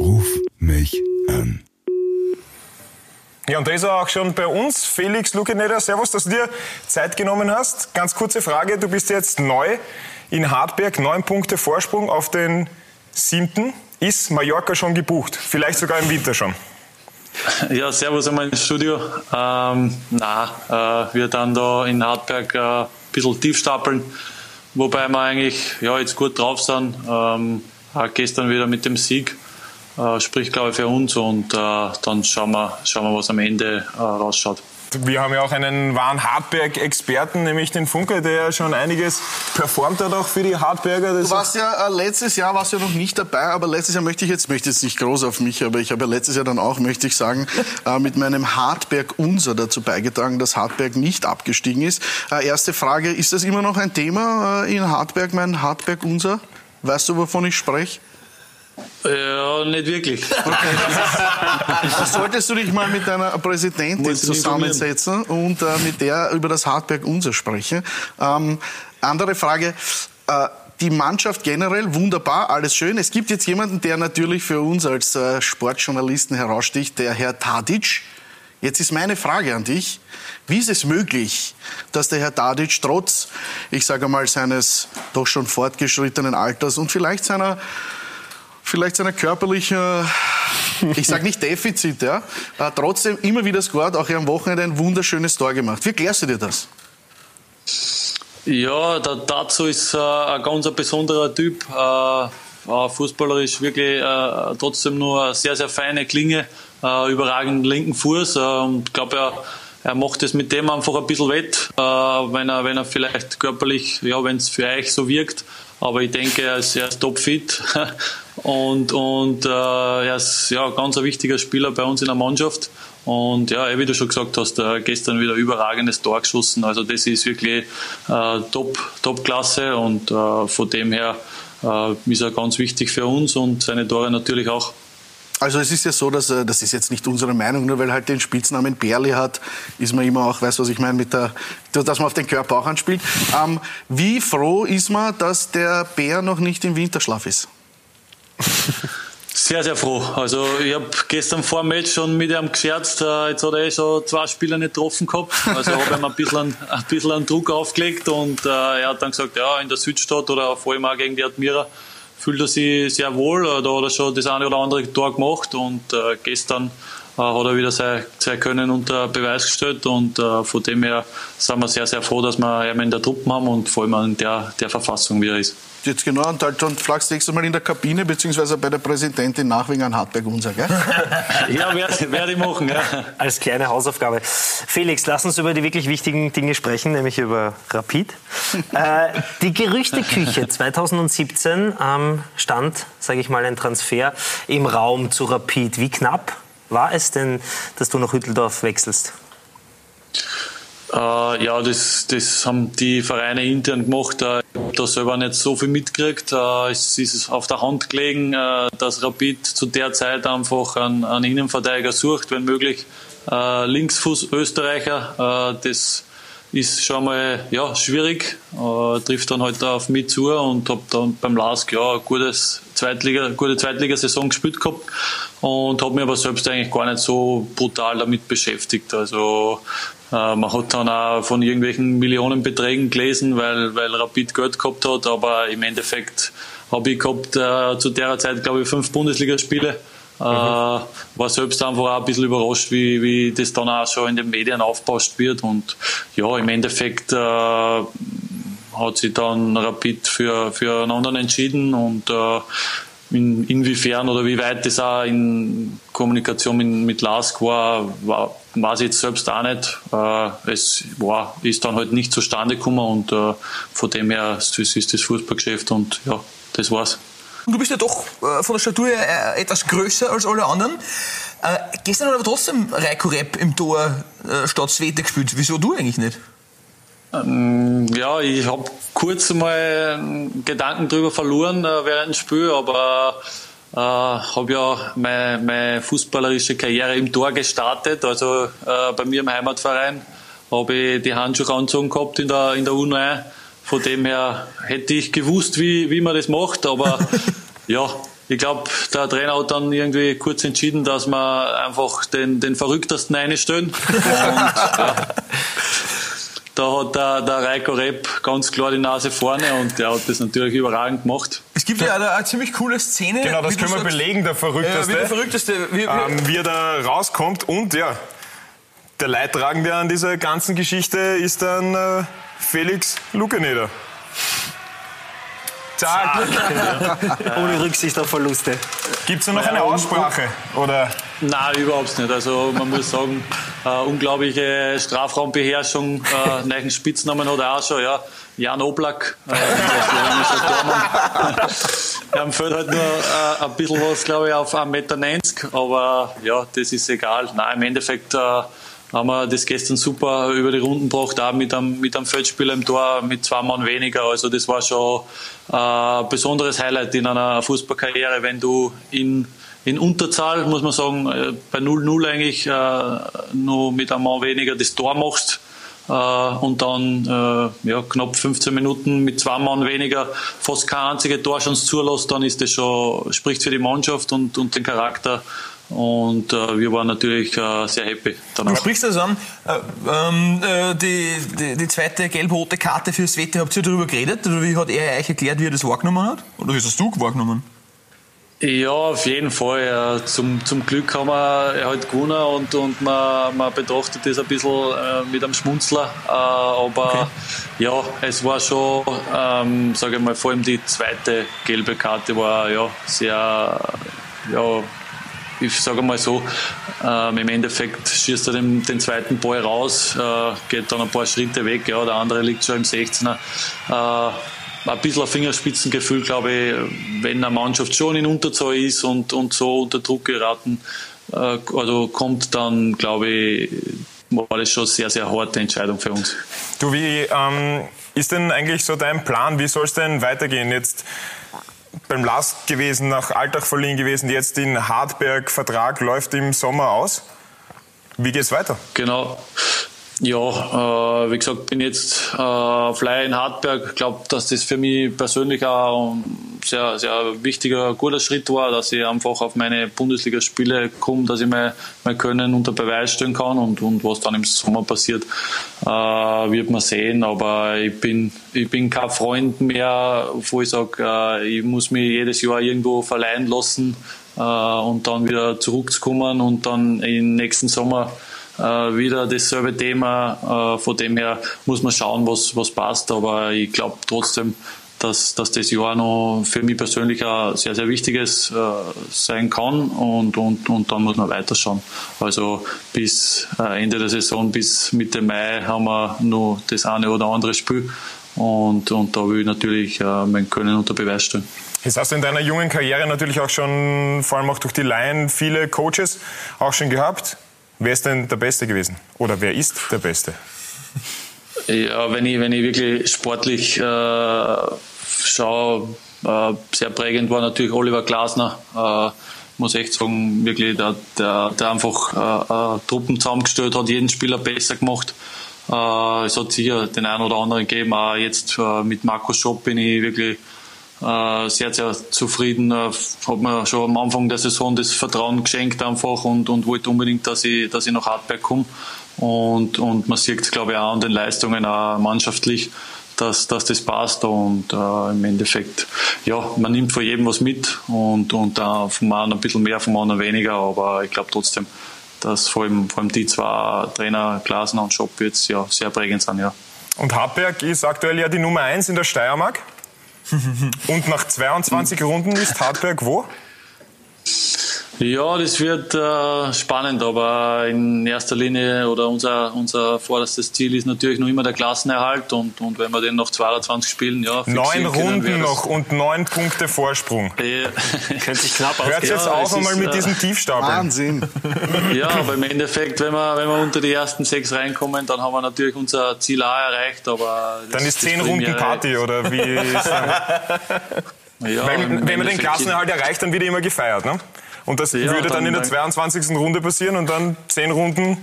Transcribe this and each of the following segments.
Ruf mich an. Ja, und da ist er auch schon bei uns. Felix Lukeneder, servus, dass du dir Zeit genommen hast. Ganz kurze Frage, du bist jetzt neu in Hartberg, neun Punkte Vorsprung auf den siebten. Ist Mallorca schon gebucht? Vielleicht sogar im Winter schon? Ja, servus einmal ins Studio. Ähm, na, äh, wir dann da in Hartberg äh, ein bisschen tief stapeln, wobei wir eigentlich ja, jetzt gut drauf sind. Ähm, gestern wieder mit dem Sieg äh, spricht, glaube ich, für uns und äh, dann schauen wir, schauen wir, was am Ende äh, rausschaut. Wir haben ja auch einen wahren Hartberg-Experten, nämlich den Funke, der ja schon einiges performt hat auch für die Hartberger. Das du warst ja äh, letztes Jahr warst ja noch nicht dabei, aber letztes Jahr möchte ich jetzt möchte jetzt nicht groß auf mich, aber ich habe ja letztes Jahr dann auch möchte ich sagen äh, mit meinem Hartberg Unser dazu beigetragen, dass Hartberg nicht abgestiegen ist. Äh, erste Frage: Ist das immer noch ein Thema äh, in Hartberg, mein Hartberg Unser? Weißt du, wovon ich spreche? Ja, nicht wirklich. Okay. Solltest du dich mal mit deiner Präsidentin zusammensetzen und äh, mit der über das Hartberg Unser sprechen. Ähm, andere Frage. Äh, die Mannschaft generell wunderbar, alles schön. Es gibt jetzt jemanden, der natürlich für uns als äh, Sportjournalisten heraussticht, der Herr Tadic. Jetzt ist meine Frage an dich. Wie ist es möglich, dass der Herr Tadic trotz, ich sage mal, seines doch schon fortgeschrittenen Alters und vielleicht seiner vielleicht seiner körperlichen, ich sage nicht Defizit, ja, äh, trotzdem immer wieder scored, auch am Wochenende ein wunderschönes Tor gemacht. Wie erklärst du dir das? Ja, der dazu ist äh, ein ganz besonderer Typ. Äh, fußballerisch wirklich äh, trotzdem nur eine sehr, sehr feine Klinge, äh, überragenden linken Fuß. Äh, und ich glaube, er, er macht es mit dem einfach ein bisschen wett, äh, wenn, er, wenn er vielleicht körperlich, ja, wenn es für euch so wirkt. Aber ich denke, er ist, er ist topfit und, und äh, er ist ja, ganz ein wichtiger Spieler bei uns in der Mannschaft. Und ja, wie du schon gesagt hast, äh, gestern wieder überragendes Tor geschossen. Also das ist wirklich äh, top, Top-Klasse und äh, von dem her äh, ist er ganz wichtig für uns und seine Tore natürlich auch. Also es ist ja so, dass äh, das ist jetzt nicht unsere Meinung, nur weil halt den Spitznamen Berli hat, ist man immer auch, weißt du, was ich meine, mit der, dass man auf den Körper auch anspielt. Ähm, wie froh ist man, dass der Bär noch nicht im Winterschlaf ist? Sehr, sehr froh. Also ich habe gestern vor dem Match schon mit ihm gescherzt. Äh, jetzt hat er eh schon zwei Spieler nicht getroffen gehabt. Also habe ihm ein bisschen, ein bisschen einen Druck aufgelegt und äh, er hat dann gesagt, ja, in der Südstadt oder vor allem auch gegen die Admira fühlt er sich sehr wohl. Äh, da hat er schon das eine oder andere Tor gemacht und gestern hat er wieder sein, sein Können unter Beweis gestellt und äh, von dem her sind wir sehr, sehr froh, dass wir ihn in der Truppe haben und vor allem in der, der Verfassung, wie er ist. Jetzt genau, und halt dann flachst nächstes Mal in der Kabine beziehungsweise bei der Präsidentin nach wegen an Hartberg unser, gell? ja, werde werd ich machen, ja. Als kleine Hausaufgabe. Felix, lass uns über die wirklich wichtigen Dinge sprechen, nämlich über Rapid. äh, die Gerüchteküche 2017 ähm, stand, sage ich mal, ein Transfer im Raum zu Rapid. Wie knapp war es denn, dass du nach Hütteldorf wechselst? Äh, ja, das, das haben die Vereine intern gemacht. Äh, ich habe da selber nicht so viel mitgekriegt. Äh, es ist auf der Hand gelegen, äh, dass Rapid zu der Zeit einfach einen, einen Innenverteidiger sucht, wenn möglich. Linksfuß Österreicher, das ist schon mal ja, schwierig, äh, trifft dann halt auf mich zu und habe dann beim LASK ja, eine gutes Zweitliga, gute Zweitligasaison gespielt gehabt und habe mich aber selbst eigentlich gar nicht so brutal damit beschäftigt. Also äh, man hat dann auch von irgendwelchen Millionenbeträgen gelesen, weil, weil Rapid Geld gehabt hat, aber im Endeffekt habe ich gehabt äh, zu der Zeit, glaube ich, fünf Bundesligaspiele. Mhm. Äh, war selbst einfach auch ein bisschen überrascht, wie, wie das dann auch schon in den Medien aufpasst wird. Und ja, im Endeffekt äh, hat sich dann Rapid für, für einen anderen entschieden und äh, in, inwiefern oder wie weit das auch in Kommunikation mit, mit LASK war, war, weiß ich jetzt selbst auch nicht. Äh, es war, ist dann halt nicht zustande gekommen und äh, von dem her es ist das Fußballgeschäft und ja, das war's. Du bist ja doch äh, von der Statur her äh, etwas größer als alle anderen. Äh, gestern hat aber trotzdem Reiko Repp im Tor äh, statt Svete gespielt. Wieso du eigentlich nicht? Ähm, ja, ich habe kurz mal Gedanken darüber verloren äh, während dem Spiel, aber äh, habe ja meine, meine, fußballerische Karriere im Tor gestartet. Also bei mir im Heimatverein habe ich die Handschuhe angezogen gehabt in der, in der U9. Von dem her hätte ich gewusst, wie, wie man das macht, aber ja, ich glaube, der Trainer hat dann irgendwie kurz entschieden, dass wir einfach den, den Verrücktesten einstellen. Und, ja, da hat der, der Reiko Repp ganz klar die Nase vorne und der hat das natürlich überragend gemacht. Es gibt ja eine, eine ziemlich coole Szene. Genau, das können wir belegen, der Verrückteste. Äh, wie der Verrückteste. Wie, wie, ähm, wie er da rauskommt. Und ja, der Leidtragende an dieser ganzen Geschichte ist dann äh, Felix Lukeneder. Zack. Ohne Rücksicht auf Verluste. Gibt es noch eine Aussprache? Oder? Nein, überhaupt nicht. Also man muss sagen, äh, unglaubliche Strafraumbeherrschung, äh, neuen Spitznamen hat er auch schon, ja. Jan Oblak, äh, Tormann. Am Feld halt nur äh, ein bisschen was, glaube ich, auf 1,90 Meter, aber ja, das ist egal. Nein, im Endeffekt äh, haben wir das gestern super über die Runden gebracht, auch mit einem, mit einem Feldspieler im Tor, mit zwei Mann weniger. Also das war schon äh, ein besonderes Highlight in einer Fußballkarriere, wenn du in, in Unterzahl, muss man sagen, äh, bei 0-0 eigentlich äh, nur mit einem Mann weniger das Tor machst und dann ja, knapp 15 Minuten mit zwei Mann weniger fast keine einzige Torchance zulässt, dann ist das schon, spricht für die Mannschaft und, und den Charakter. Und äh, wir waren natürlich äh, sehr happy Du danach. sprichst das an. Äh, ähm, äh, die, die, die zweite gelb-rote Karte für Svete, habt ihr darüber geredet? Oder wie hat er euch erklärt, wie er das wahrgenommen hat? Oder wie hast du wahrgenommen? Ja, auf jeden Fall. Zum, zum Glück haben wir halt gewonnen und, und man, man betrachtet das ein bisschen äh, mit einem Schmunzler. Äh, aber ja, es war schon, ähm, sage ich mal, vor allem die zweite gelbe Karte war ja sehr, ja, ich sage mal so, ähm, im Endeffekt schießt er den, den zweiten Ball raus, äh, geht dann ein paar Schritte weg, ja, der andere liegt schon im 16er. Äh, ein bisschen ein Fingerspitzengefühl, glaube ich, wenn eine Mannschaft schon in Unterzahl ist und, und so unter Druck geraten äh, also kommt, dann glaube ich, war das schon eine sehr, sehr harte Entscheidung für uns. Du, wie ähm, ist denn eigentlich so dein Plan? Wie soll es denn weitergehen? Jetzt beim Last gewesen, nach Alltag verliehen gewesen, jetzt in Hartberg, Vertrag läuft im Sommer aus. Wie geht's weiter? Genau. Ja, äh, wie gesagt, bin jetzt äh, Leihe in Hartberg. Ich glaube, dass das für mich persönlich auch ein sehr, sehr wichtiger, guter Schritt war, dass ich einfach auf meine Bundesligaspiele komme, dass ich mein, mein Können unter Beweis stellen kann und, und was dann im Sommer passiert, äh, wird man sehen. Aber ich bin, ich bin kein Freund mehr, wo ich sage, äh, ich muss mich jedes Jahr irgendwo verleihen lassen äh, und dann wieder zurückzukommen und dann im nächsten Sommer wieder dasselbe Thema. Äh, von dem her muss man schauen, was, was passt. Aber ich glaube trotzdem, dass, dass das Jahr noch für mich persönlich ein sehr, sehr wichtiges äh, sein kann und, und, und dann muss man weiterschauen. Also bis äh, Ende der Saison, bis Mitte Mai haben wir noch das eine oder andere Spiel und, und da will ich natürlich äh, mein Können unter Beweis stellen. Jetzt hast du in deiner jungen Karriere natürlich auch schon, vor allem auch durch die Laien, viele Coaches auch schon gehabt. Wer ist denn der Beste gewesen? Oder wer ist der Beste? Ja, wenn ich, wenn ich wirklich sportlich äh, schaue, äh, sehr prägend war natürlich Oliver Glasner. Äh, muss echt sagen, wirklich, der, der, der einfach äh, äh, Truppen zusammengestellt hat, jeden Spieler besser gemacht. Äh, es hat sicher den einen oder anderen gegeben. Auch jetzt äh, mit Markus Schopp bin ich wirklich sehr, sehr zufrieden. Äh, hat mir schon am Anfang der Saison das Vertrauen geschenkt einfach und, und wollte unbedingt, dass ich, dass ich nach Hartberg komme. Und, und man sieht, glaube ich, auch an den Leistungen auch mannschaftlich, dass, dass das passt. Und äh, im Endeffekt, ja, man nimmt von jedem was mit und, und äh, vom einen ein bisschen mehr, vom anderen weniger. Aber ich glaube trotzdem, dass vor allem, vor allem die zwei Trainer, Glasner und Schopp, jetzt ja sehr prägend sind. Ja. Und Hartberg ist aktuell ja die Nummer 1 in der Steiermark. Und nach 22 Runden ist Hartberg wo? Ja, das wird äh, spannend, aber in erster Linie oder unser, unser vorderstes Ziel ist natürlich noch immer der Klassenerhalt und, und wenn wir den noch 22 spielen, ja, Neun können, Runden noch und neun Punkte Vorsprung. Könnte sich knapp Hört ausgehen. jetzt Ja, auf einmal ist, mit äh, diesen Tiefstapeln. Wahnsinn. Ja, aber im Endeffekt, wenn wir, wenn wir unter die ersten sechs reinkommen, dann haben wir natürlich unser Ziel auch erreicht. Aber Dann ist zehn Runden Party oder wie? Ist, Ja, wenn, wenn man den Klassenerhalt erreicht, dann wird immer gefeiert, ne? Und das Ja, würde dann, dann- in der dann- 22. Runde passieren und dann zehn Runden.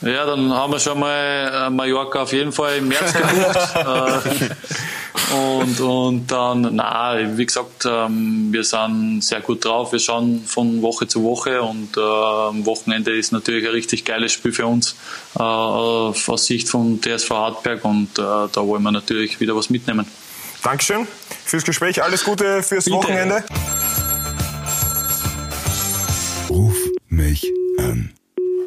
Ja, dann haben wir schon mal äh, Mallorca auf jeden Fall im März gebucht. äh, Und, und dann, na, wie gesagt, ähm, wir sind sehr gut drauf. Wir schauen von Woche zu Woche und äh, am Wochenende ist natürlich ein richtig geiles Spiel für uns äh, aus Sicht von TSV Hartberg und äh, da wollen wir natürlich wieder was mitnehmen. Dankeschön fürs Gespräch. Alles Gute fürs Bitte. Wochenende. Mich an.